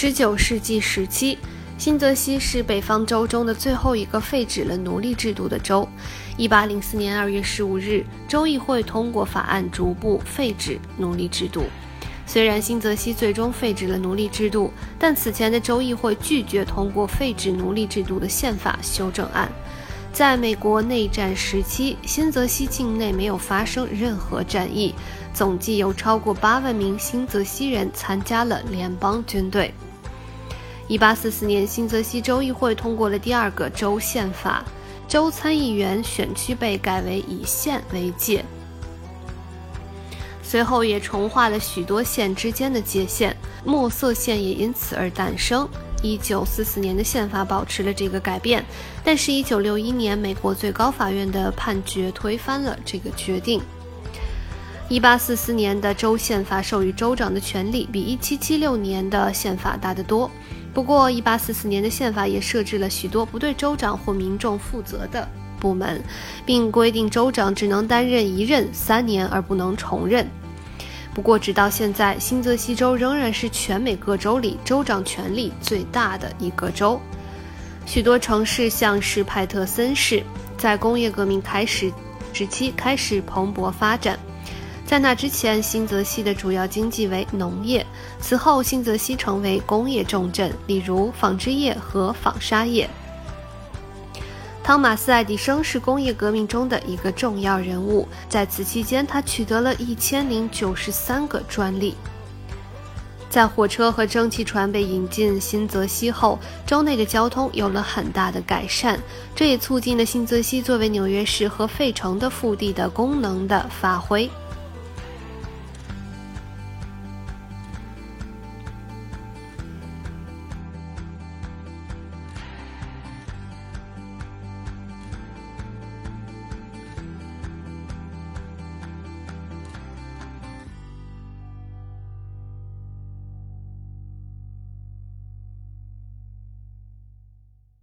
十九世纪时期，新泽西是北方州中的最后一个废止了奴隶制度的州。一八零四年二月十五日，州议会通过法案，逐步废止奴隶制度。虽然新泽西最终废止了奴隶制度，但此前的州议会拒绝通过废止奴隶制度的宪法修正案。在美国内战时期，新泽西境内没有发生任何战役。总计有超过八万名新泽西人参加了联邦军队。一八四四年，新泽西州议会通过了第二个州宪法，州参议员选区被改为以县为界。随后也重划了许多县之间的界限，墨色县也因此而诞生。一九四四年的宪法保持了这个改变，但是，一九六一年美国最高法院的判决推翻了这个决定。一八四四年的州宪法授予州长的权力比一七七六年的宪法大得多。不过，一八四四年的宪法也设置了许多不对州长或民众负责的部门，并规定州长只能担任一任三年，而不能重任。不过，直到现在，新泽西州仍然是全美各州里州长权力最大的一个州。许多城市，像是派特森市，在工业革命开始时期开始蓬勃发展。在那之前，新泽西的主要经济为农业。此后，新泽西成为工业重镇，例如纺织业和纺纱业。汤马斯·爱迪生是工业革命中的一个重要人物，在此期间，他取得了一千零九十三个专利。在火车和蒸汽船被引进新泽西后，州内的交通有了很大的改善，这也促进了新泽西作为纽约市和费城的腹地的功能的发挥。